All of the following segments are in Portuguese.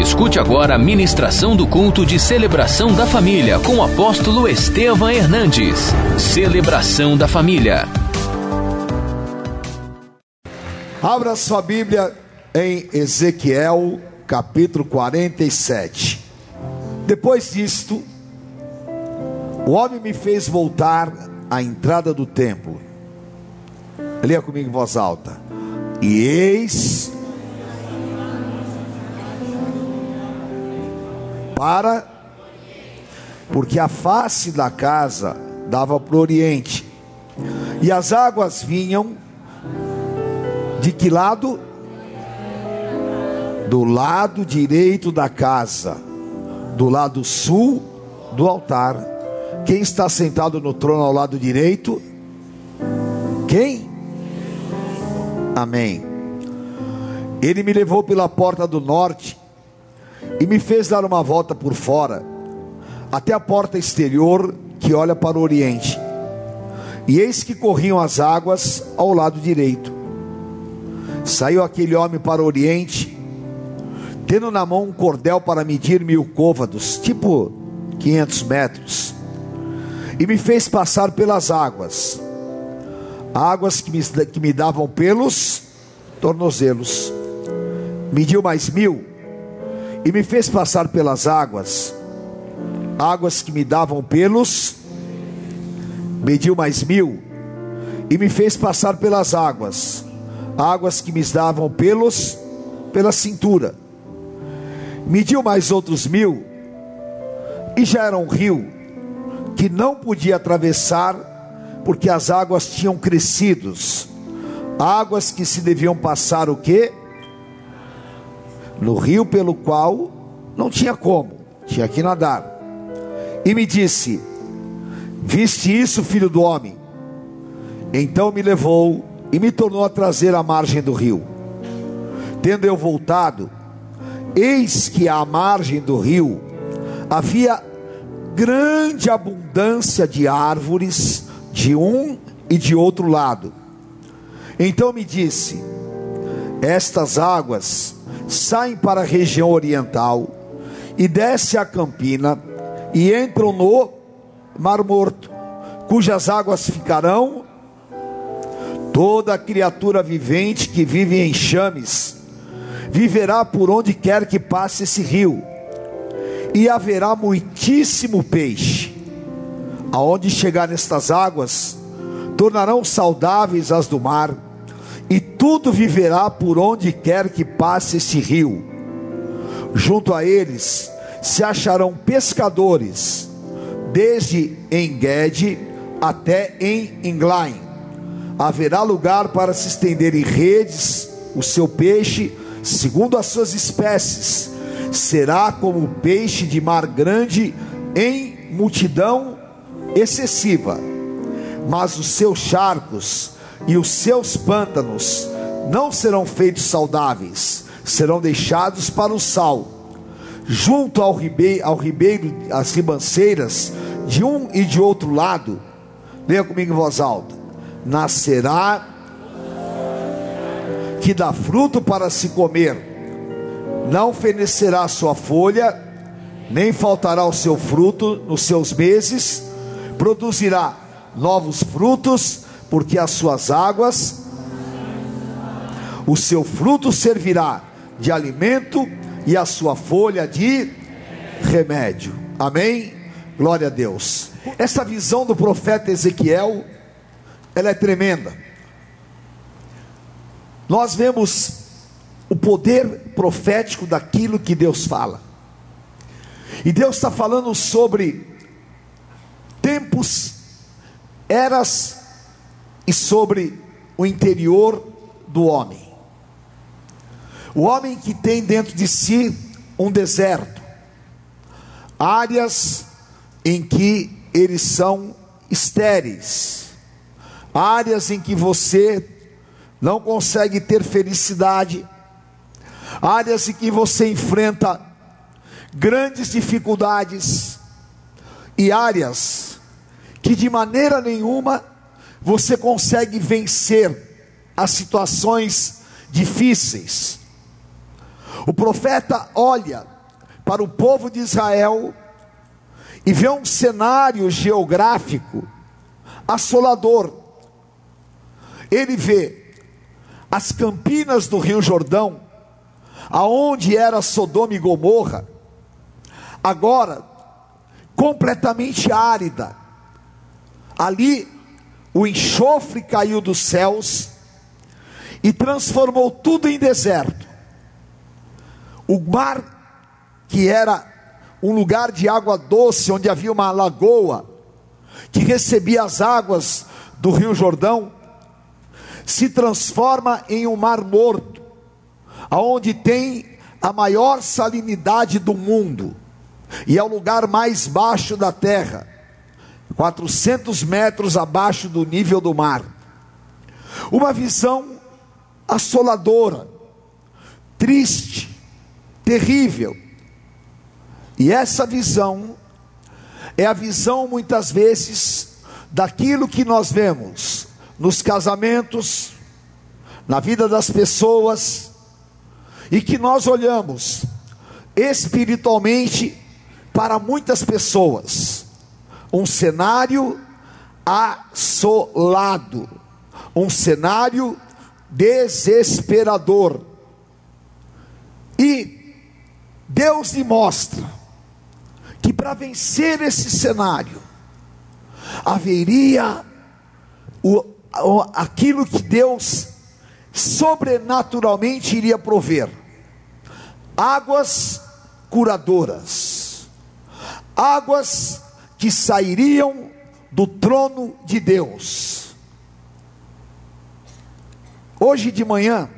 Escute agora a ministração do culto de celebração da família com o apóstolo Estevam Hernandes. Celebração da família. Abra sua Bíblia em Ezequiel, capítulo 47. Depois disto, o homem me fez voltar à entrada do templo. Leia comigo em voz alta. E eis para porque a face da casa dava para o oriente e as águas vinham de que lado? Do lado direito da casa, do lado sul do altar. Quem está sentado no trono ao lado direito? Quem? Amém. Ele me levou pela porta do norte e me fez dar uma volta por fora, até a porta exterior que olha para o oriente. E eis que corriam as águas ao lado direito. Saiu aquele homem para o oriente, tendo na mão um cordel para medir mil côvados, tipo 500 metros, e me fez passar pelas águas, águas que me, que me davam pelos tornozelos. Mediu mais mil e me fez passar pelas águas, águas que me davam pelos, mediu mais mil, e me fez passar pelas águas, águas que me davam pelos, pela cintura, mediu mais outros mil, e já era um rio que não podia atravessar, porque as águas tinham crescidos, águas que se deviam passar o que? No rio pelo qual não tinha como, tinha que nadar. E me disse: Viste isso, filho do homem? Então me levou e me tornou a trazer à margem do rio. Tendo eu voltado, eis que à margem do rio havia grande abundância de árvores de um e de outro lado. Então me disse: Estas águas saem para a região oriental e desce a campina e entram no Mar Morto, cujas águas ficarão toda criatura vivente que vive em chames viverá por onde quer que passe esse rio. E haverá muitíssimo peixe. Aonde chegar nestas águas, tornarão saudáveis as do mar e tudo viverá por onde quer que passe este rio. Junto a eles se acharão pescadores, desde Engede até em Englaim. Haverá lugar para se estender em redes o seu peixe, segundo as suas espécies. Será como peixe de mar grande em multidão excessiva. Mas os seus charcos e os seus pântanos não serão feitos saudáveis, serão deixados para o sal. Junto ao ribeiro, ao ribeiro, as ribanceiras, de um e de outro lado, leia comigo em voz alta: nascerá que dá fruto para se comer, não fenecerá sua folha, nem faltará o seu fruto nos seus meses, produzirá novos frutos porque as suas águas, o seu fruto servirá de alimento e a sua folha de remédio. Amém? Glória a Deus. Essa visão do profeta Ezequiel, ela é tremenda. Nós vemos o poder profético daquilo que Deus fala. E Deus está falando sobre tempos, eras e sobre o interior do homem. O homem que tem dentro de si um deserto, áreas em que eles são estéreis, áreas em que você não consegue ter felicidade, áreas em que você enfrenta grandes dificuldades e áreas que de maneira nenhuma você consegue vencer as situações difíceis. O profeta olha para o povo de Israel e vê um cenário geográfico assolador. Ele vê as campinas do Rio Jordão, aonde era Sodoma e Gomorra, agora completamente árida. Ali o enxofre caiu dos céus e transformou tudo em deserto. O mar, que era um lugar de água doce, onde havia uma lagoa, que recebia as águas do Rio Jordão, se transforma em um mar morto, aonde tem a maior salinidade do mundo, e é o lugar mais baixo da terra, 400 metros abaixo do nível do mar. Uma visão assoladora, triste, terrível. E essa visão é a visão muitas vezes daquilo que nós vemos nos casamentos, na vida das pessoas, e que nós olhamos espiritualmente para muitas pessoas, um cenário assolado, um cenário desesperador. E Deus lhe mostra que para vencer esse cenário, haveria o, o, aquilo que Deus sobrenaturalmente iria prover: águas curadoras, águas que sairiam do trono de Deus. Hoje de manhã,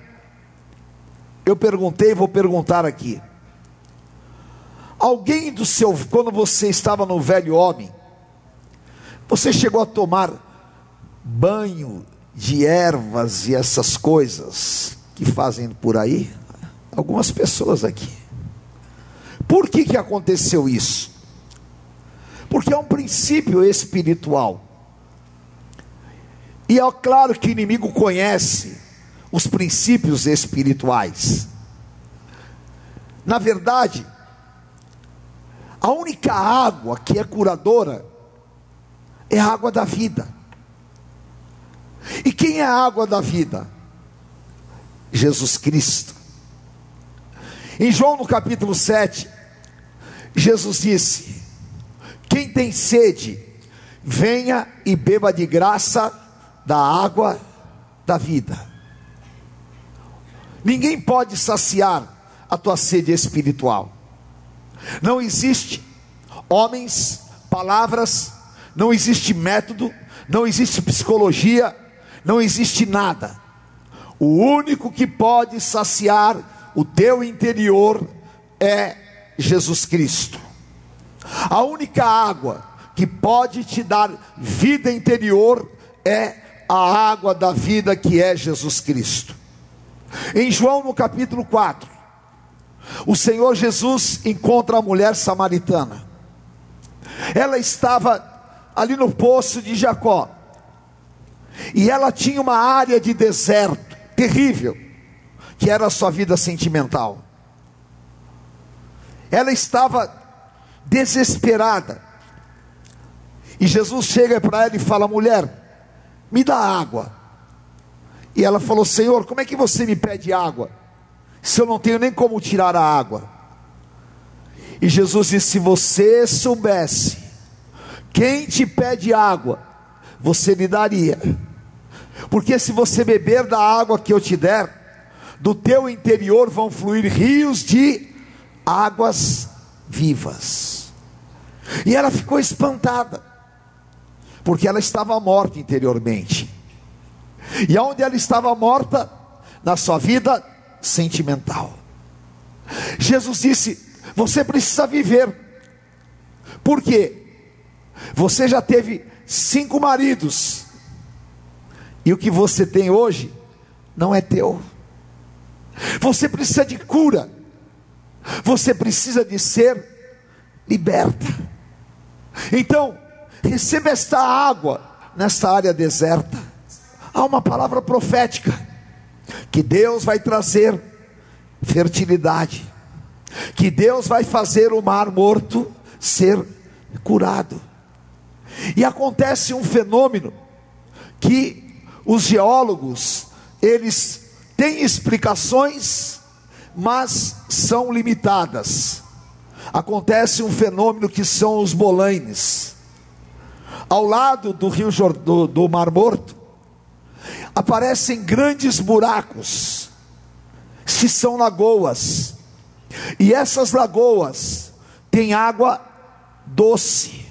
eu perguntei, vou perguntar aqui. Alguém do seu, quando você estava no velho homem, você chegou a tomar banho de ervas e essas coisas que fazem por aí? Algumas pessoas aqui. Por que, que aconteceu isso? Porque é um princípio espiritual. E é claro que o inimigo conhece os princípios espirituais. Na verdade, a única água que é curadora é a água da vida. E quem é a água da vida? Jesus Cristo. Em João no capítulo 7, Jesus disse: Quem tem sede, venha e beba de graça da água da vida. Ninguém pode saciar a tua sede espiritual. Não existe homens, palavras, não existe método, não existe psicologia, não existe nada. O único que pode saciar o teu interior é Jesus Cristo. A única água que pode te dar vida interior é a água da vida que é Jesus Cristo. Em João no capítulo 4, o Senhor Jesus encontra a mulher samaritana. Ela estava ali no poço de Jacó. E ela tinha uma área de deserto terrível, que era a sua vida sentimental. Ela estava desesperada. E Jesus chega para ela e fala: mulher, me dá água. E ela falou: Senhor, como é que você me pede água? Se eu não tenho nem como tirar a água. E Jesus disse: Se você soubesse quem te pede água, você lhe daria. Porque se você beber da água que eu te der, do teu interior vão fluir rios de águas vivas. E ela ficou espantada, porque ela estava morta interiormente. E aonde ela estava morta? Na sua vida sentimental. Jesus disse: Você precisa viver. Por quê? Você já teve cinco maridos, e o que você tem hoje não é teu. Você precisa de cura, você precisa de ser liberta. Então, receba esta água nesta área deserta há uma palavra profética que Deus vai trazer fertilidade, que Deus vai fazer o mar morto ser curado. E acontece um fenômeno que os geólogos, eles têm explicações, mas são limitadas. Acontece um fenômeno que são os bolaines. Ao lado do rio do, do Mar Morto, aparecem grandes buracos, que são lagoas. E essas lagoas têm água doce.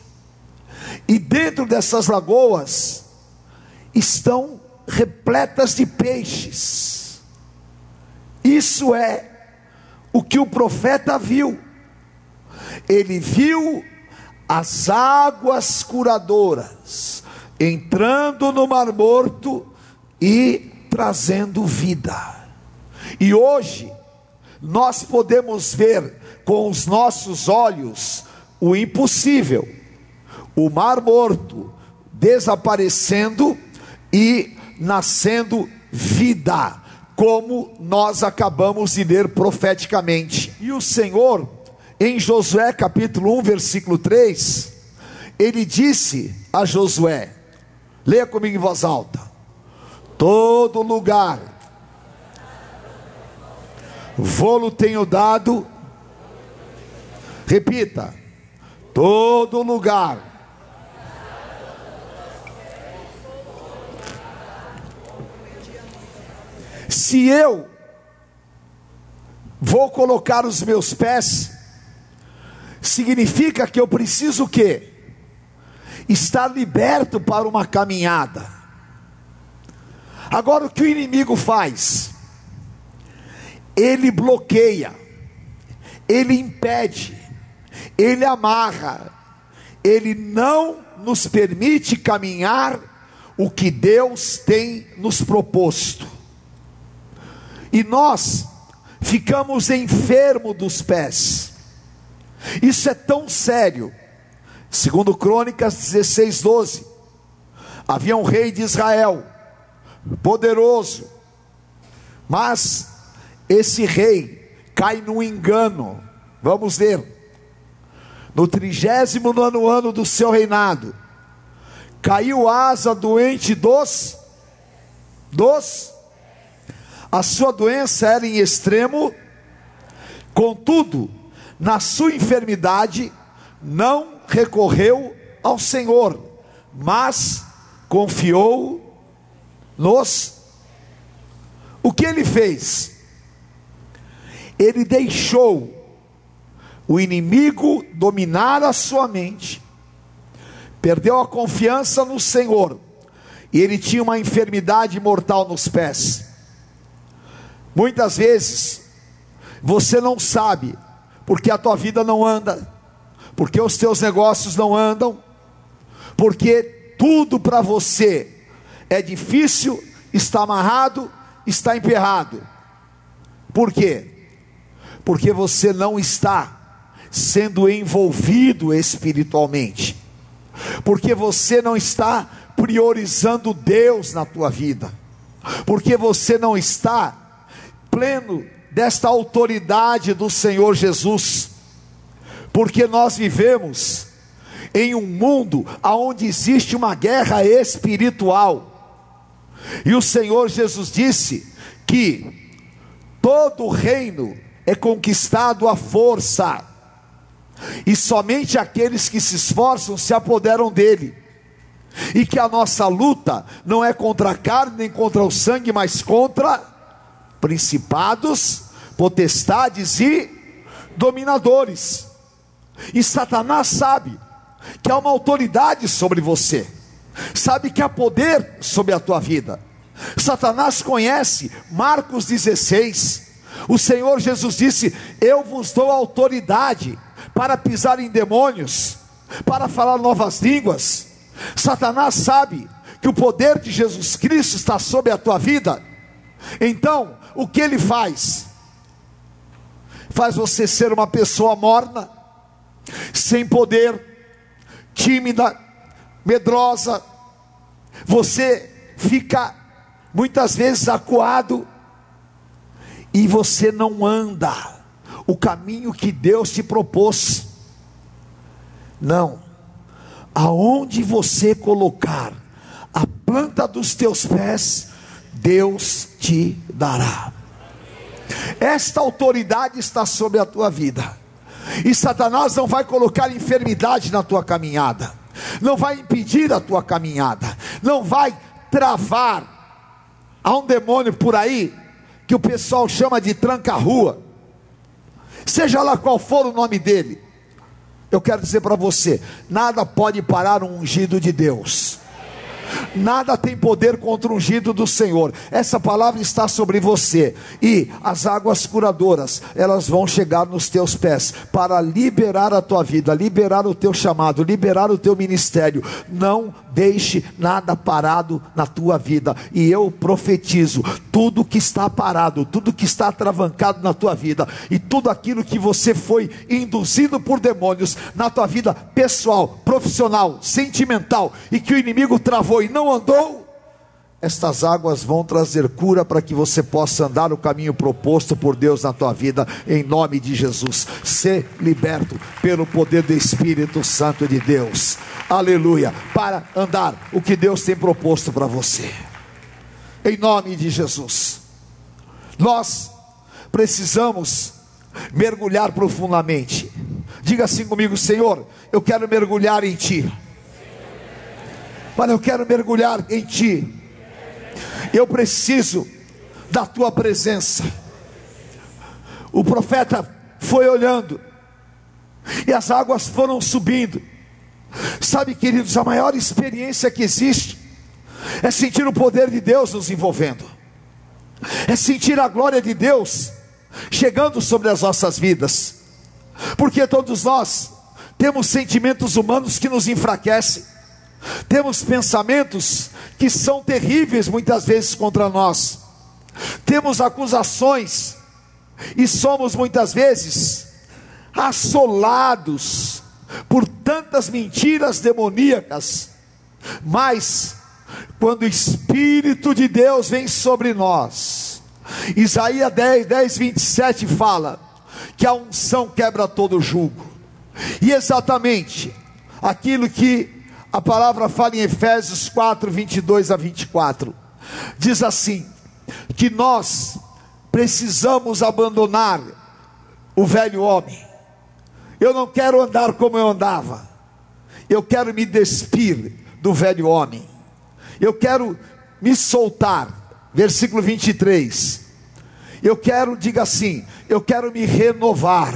E dentro dessas lagoas estão repletas de peixes. Isso é o que o profeta viu. Ele viu as águas curadoras entrando no Mar Morto e trazendo vida. E hoje nós podemos ver com os nossos olhos o impossível, o Mar Morto desaparecendo e nascendo vida, como nós acabamos de ler profeticamente. E o Senhor, em Josué capítulo 1, versículo 3, ele disse a Josué: leia comigo em voz alta: todo lugar vou-lo tenho dado, repita, todo lugar Se eu vou colocar os meus pés, significa que eu preciso o quê? Estar liberto para uma caminhada. Agora o que o inimigo faz? Ele bloqueia, ele impede, ele amarra, ele não nos permite caminhar o que Deus tem nos proposto e nós ficamos enfermos dos pés. Isso é tão sério. Segundo Crônicas 16, 12. Havia um rei de Israel, poderoso, mas esse rei cai no engano. Vamos ver. No trigésimo nono ano do seu reinado, caiu asa doente dos dos a sua doença era em extremo, contudo, na sua enfermidade, não recorreu ao Senhor, mas confiou nos. O que ele fez? Ele deixou o inimigo dominar a sua mente, perdeu a confiança no Senhor, e ele tinha uma enfermidade mortal nos pés. Muitas vezes você não sabe porque a tua vida não anda, porque os teus negócios não andam, porque tudo para você é difícil, está amarrado, está emperrado. Por quê? Porque você não está sendo envolvido espiritualmente. Porque você não está priorizando Deus na tua vida. Porque você não está pleno desta autoridade do Senhor Jesus, porque nós vivemos em um mundo onde existe uma guerra espiritual, e o Senhor Jesus disse que todo reino é conquistado à força, e somente aqueles que se esforçam se apoderam dele, e que a nossa luta não é contra a carne nem contra o sangue, mas contra principados, potestades e dominadores. E Satanás sabe que há uma autoridade sobre você, sabe que há poder sobre a tua vida. Satanás conhece Marcos 16. O Senhor Jesus disse: Eu vos dou autoridade para pisar em demônios, para falar novas línguas. Satanás sabe que o poder de Jesus Cristo está sobre a tua vida. Então, o que ele faz? Faz você ser uma pessoa morna, sem poder, tímida, medrosa. Você fica muitas vezes acuado e você não anda o caminho que Deus te propôs. Não. Aonde você colocar a planta dos teus pés, Deus te dará. Esta autoridade está sobre a tua vida. E Satanás não vai colocar enfermidade na tua caminhada, não vai impedir a tua caminhada, não vai travar. Há um demônio por aí que o pessoal chama de tranca-rua, seja lá qual for o nome dele. Eu quero dizer para você: nada pode parar um ungido de Deus. Nada tem poder contra o ungido do Senhor. Essa palavra está sobre você. E as águas curadoras, elas vão chegar nos teus pés para liberar a tua vida, liberar o teu chamado, liberar o teu ministério. Não deixe nada parado na tua vida. E eu profetizo: tudo que está parado, tudo que está travancado na tua vida, e tudo aquilo que você foi induzido por demônios na tua vida pessoal, profissional, sentimental, e que o inimigo travou e não andou, estas águas vão trazer cura para que você possa andar o caminho proposto por Deus na tua vida, em nome de Jesus. Ser liberto pelo poder do Espírito Santo de Deus, aleluia, para andar o que Deus tem proposto para você, em nome de Jesus. Nós precisamos mergulhar profundamente. Diga assim comigo, Senhor, eu quero mergulhar em Ti. Mas eu quero mergulhar em Ti. Eu preciso da Tua presença. O profeta foi olhando, e as águas foram subindo. Sabe, queridos, a maior experiência que existe é sentir o poder de Deus nos envolvendo, é sentir a glória de Deus chegando sobre as nossas vidas, porque todos nós temos sentimentos humanos que nos enfraquecem, temos pensamentos que são terríveis muitas vezes contra nós, temos acusações e somos muitas vezes assolados por tantas mentiras demoníacas, mas quando o Espírito de Deus vem sobre nós, Isaías 10, 10, 27 fala que a unção quebra todo julgo, e exatamente aquilo que a palavra fala em Efésios 4, 22 a 24. Diz assim: que nós precisamos abandonar o velho homem. Eu não quero andar como eu andava. Eu quero me despir do velho homem. Eu quero me soltar. Versículo 23. Eu quero, diga assim, eu quero me renovar.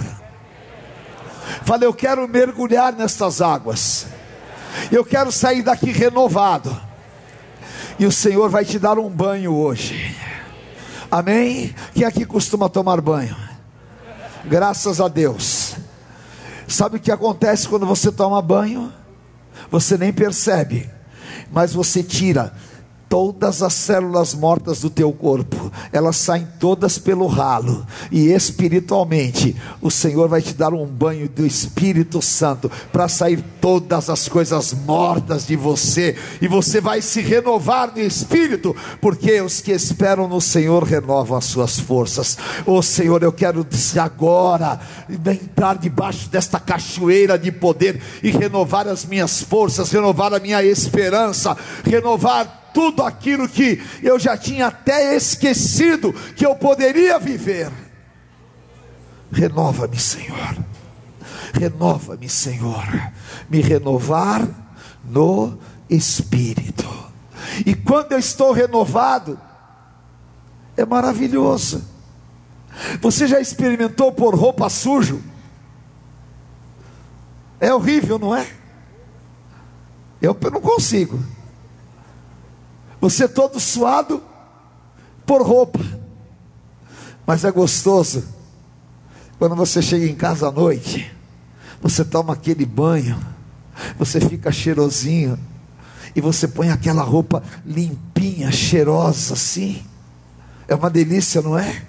Falei, eu quero mergulhar nestas águas. Eu quero sair daqui renovado. E o Senhor vai te dar um banho hoje. Amém? Quem aqui costuma tomar banho? Graças a Deus. Sabe o que acontece quando você toma banho? Você nem percebe, mas você tira todas as células mortas do teu corpo, elas saem todas pelo ralo, e espiritualmente o Senhor vai te dar um banho do Espírito Santo para sair todas as coisas mortas de você, e você vai se renovar no espírito, porque os que esperam no Senhor renovam as suas forças. Oh Senhor, eu quero agora entrar debaixo desta cachoeira de poder e renovar as minhas forças, renovar a minha esperança, renovar tudo aquilo que eu já tinha até esquecido que eu poderia viver. Renova-me, Senhor. Renova-me, Senhor. Me renovar no espírito. E quando eu estou renovado, é maravilhoso. Você já experimentou pôr roupa sujo? É horrível, não é? Eu não consigo. Você todo suado por roupa. Mas é gostoso quando você chega em casa à noite, você toma aquele banho, você fica cheirosinho e você põe aquela roupa limpinha, cheirosa assim. É uma delícia, não é?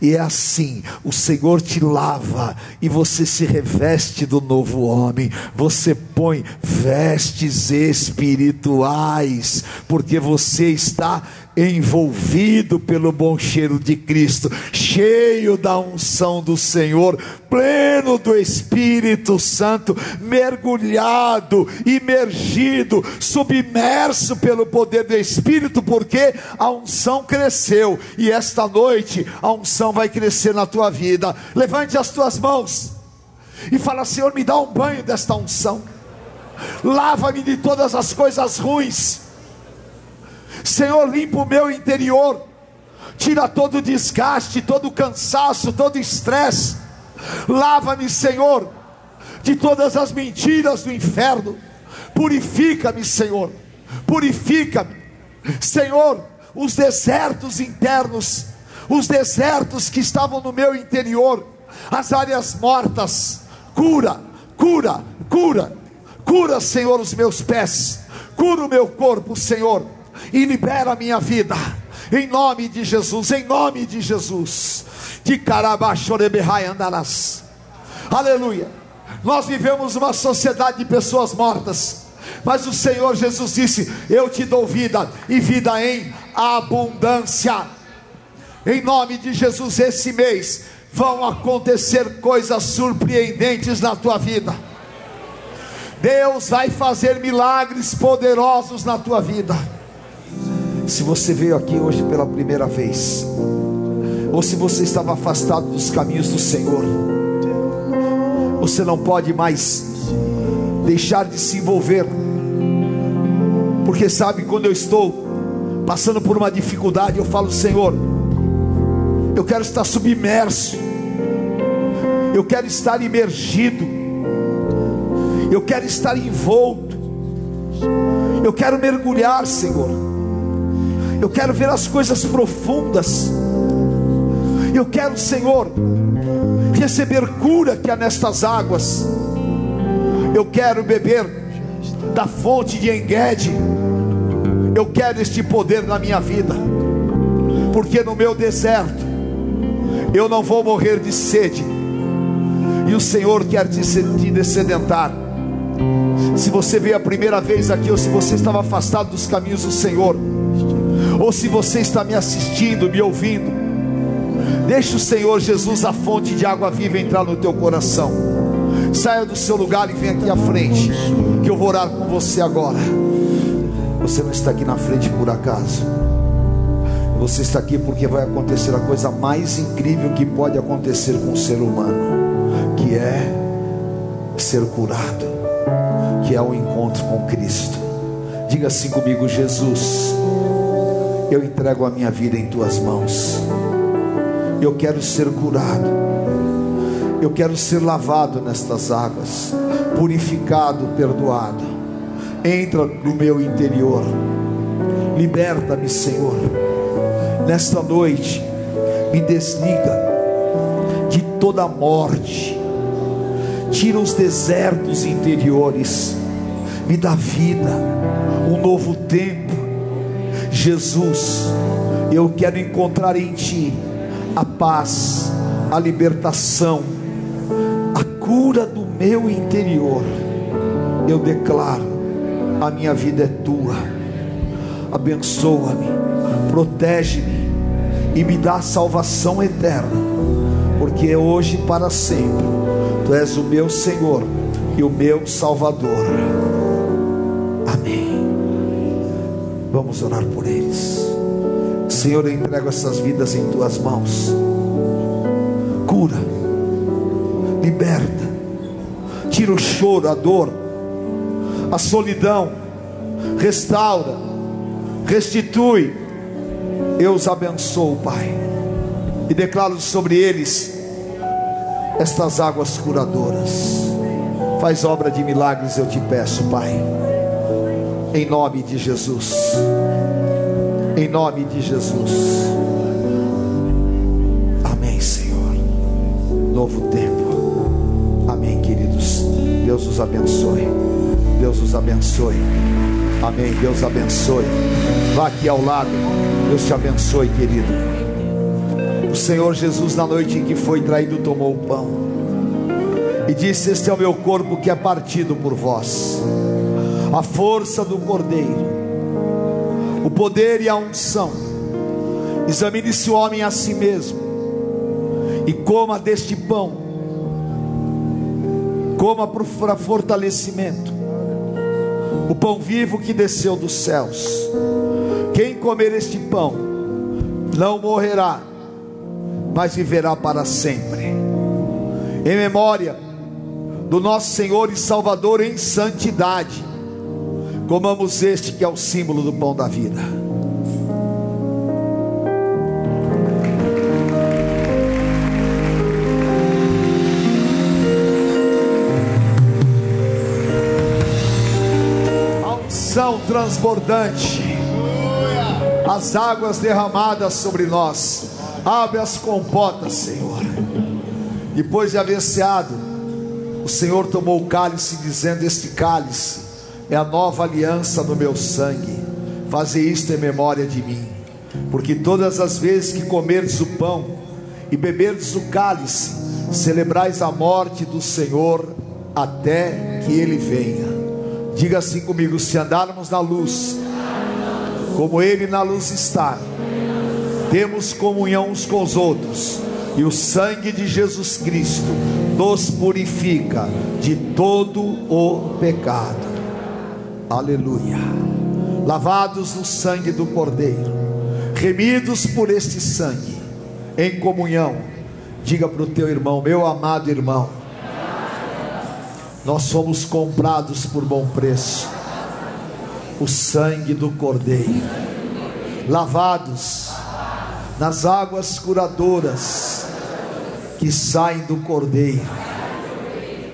E é assim: o Senhor te lava e você se reveste do novo homem. Você põe vestes espirituais, porque você está envolvido pelo bom cheiro de Cristo, cheio da unção do Senhor, pleno do Espírito Santo, mergulhado, imergido, submerso pelo poder do Espírito, porque a unção cresceu e esta noite a unção vai crescer na tua vida. Levante as tuas mãos e fala: Senhor, me dá um banho desta unção, lava-me de todas as coisas ruins Senhor, limpa o meu interior, tira todo o desgaste, todo o cansaço, todo o estresse. Lava-me, Senhor, de todas as mentiras do inferno. Purifica-me, Senhor. Purifica-me, Senhor. Os desertos internos, os desertos que estavam no meu interior, as áreas mortas. Cura, cura, cura, cura, Senhor, os meus pés. Cura o meu corpo, Senhor e libera a minha vida. Em nome de Jesus, em nome de Jesus. De. Aleluia. Nós vivemos uma sociedade de pessoas mortas. Mas o Senhor Jesus disse: Eu te dou vida e vida em abundância. Em nome de Jesus, esse mês vão acontecer coisas surpreendentes na tua vida. Deus vai fazer milagres poderosos na tua vida. Se você veio aqui hoje pela primeira vez, ou se você estava afastado dos caminhos do Senhor, você não pode mais deixar de se envolver, porque sabe, quando eu estou passando por uma dificuldade, eu falo, Senhor, eu quero estar submerso, eu quero estar imergido, eu quero estar envolto, eu quero mergulhar, Senhor. Eu quero ver as coisas profundas. Eu quero, Senhor, receber cura que há nestas águas. Eu quero beber da fonte de Engede. Eu quero este poder na minha vida. Porque no meu deserto eu não vou morrer de sede. E o Senhor quer te, te descedentar. Se você veio a primeira vez aqui, ou se você estava afastado dos caminhos do Senhor, ou se você está me assistindo, me ouvindo, deixe o Senhor Jesus, a fonte de água viva, entrar no teu coração. Saia do seu lugar e venha aqui à frente, que eu vou orar com você agora. Você não está aqui na frente por acaso. Você está aqui porque vai acontecer a coisa mais incrível que pode acontecer com o ser humano, que é ser curado, que é o encontro com Cristo. Diga assim comigo, Jesus eu entrego a minha vida em tuas mãos. Eu quero ser curado. Eu quero ser lavado nestas águas, purificado, perdoado. Entra no meu interior. Liberta-me, Senhor. Nesta noite, me desliga de toda morte. Tira os desertos interiores. Me dá vida, um novo tempo Jesus, eu quero encontrar em Ti a paz, a libertação, a cura do meu interior. Eu declaro: a minha vida é Tua, abençoa-me, protege-me e me dá salvação eterna, porque é hoje e para sempre Tu és o meu Senhor e o meu Salvador. Vamos orar por eles. Senhor, eu entrego essas vidas em tuas mãos. Cura, liberta, tira o choro, a dor, a solidão, restaura, restitui. Eu os abençoo, Pai, e declaro sobre eles estas águas curadoras. Faz obra de milagres, eu te peço, Pai em nome de Jesus. Em nome de Jesus. Amém, Senhor. Novo tempo. Amém, queridos. Deus os abençoe. Deus os abençoe. Amém. Deus abençoe. Vá aqui ao lado. Deus te abençoe, querido. O Senhor Jesus, na noite em que foi traído, tomou o pão e disse: Este é o meu corpo que é partido por vós a força do Cordeiro, o poder e a unção Examine-se o homem a si mesmo e coma deste pão, coma para fortalecimento, o pão vivo que desceu dos céus. Quem comer este pão não morrerá, mas viverá para sempre. Em memória do nosso Senhor e Salvador em santidade, comamos este que é o símbolo do pão da vida. unção transbordante, as águas derramadas sobre nós. Abre as compotas, Senhor. Depois de haver ceado, o Senhor tomou o cálice, dizendo: Este cálice é a nova aliança no meu sangue. Faze isto em memória de mim, porque todas as vezes que comerdes o pão e beberdes o cálice, celebrais a morte do Senhor até que ele venha. Diga assim comigo: se andarmos na luz, como Ele na luz está, temos comunhão uns com os outros, e o sangue de Jesus Cristo nos purifica de todo o pecado. Aleluia. Lavados no sangue do Cordeiro, remidos por este sangue, em comunhão. Diga para o teu irmão, meu amado irmão nós somos comprados por bom preço. O sangue do Cordeiro, lavados nas águas curadoras que saem do Cordeiro.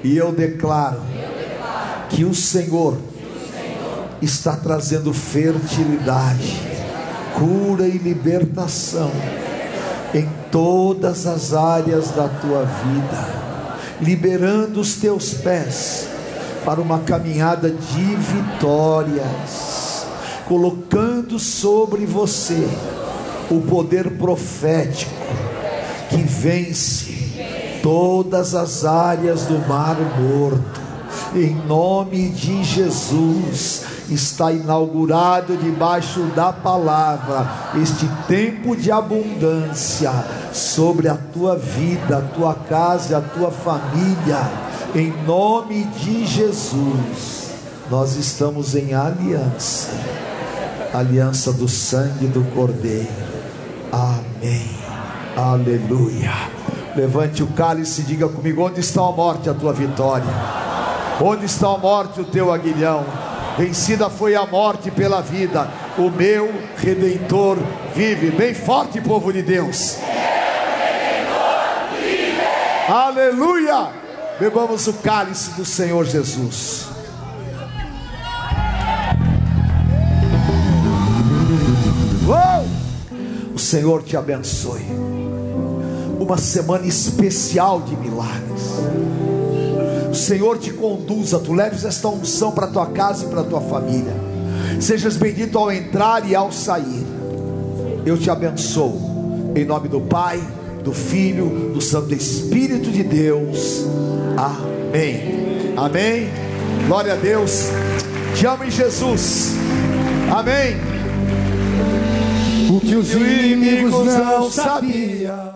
E eu declaro que o Senhor está trazendo fertilidade, cura e libertação em todas as áreas da tua vida liberando os teus pés para uma caminhada de vitórias, colocando sobre você o poder profético que vence todas as áreas do mar morto. Em nome de Jesus, está inaugurado debaixo da palavra este tempo de abundância sobre a tua vida, a tua casa a tua família, em nome de Jesus. Nós estamos em aliança, aliança do sangue do Cordeiro. Amém. Aleluia. Levante o cálice e diga comigo: onde está a morte, a tua vitória? Onde está a morte, o teu aguilhão? Vencida foi a morte pela vida. O meu redentor vive. Bem forte, povo de Deus. Aleluia! Bebamos o cálice do Senhor Jesus. Uou! O Senhor te abençoe. Uma semana especial de milagres. Senhor te conduza, tu leves esta unção para tua casa e para tua família. Sejas bendito ao entrar e ao sair. Eu te abençoo, em nome do Pai, do Filho, do Santo Espírito de Deus. Amém. Amém. Glória a Deus. Te amo em Jesus. Amém. O que os inimigos não sabiam.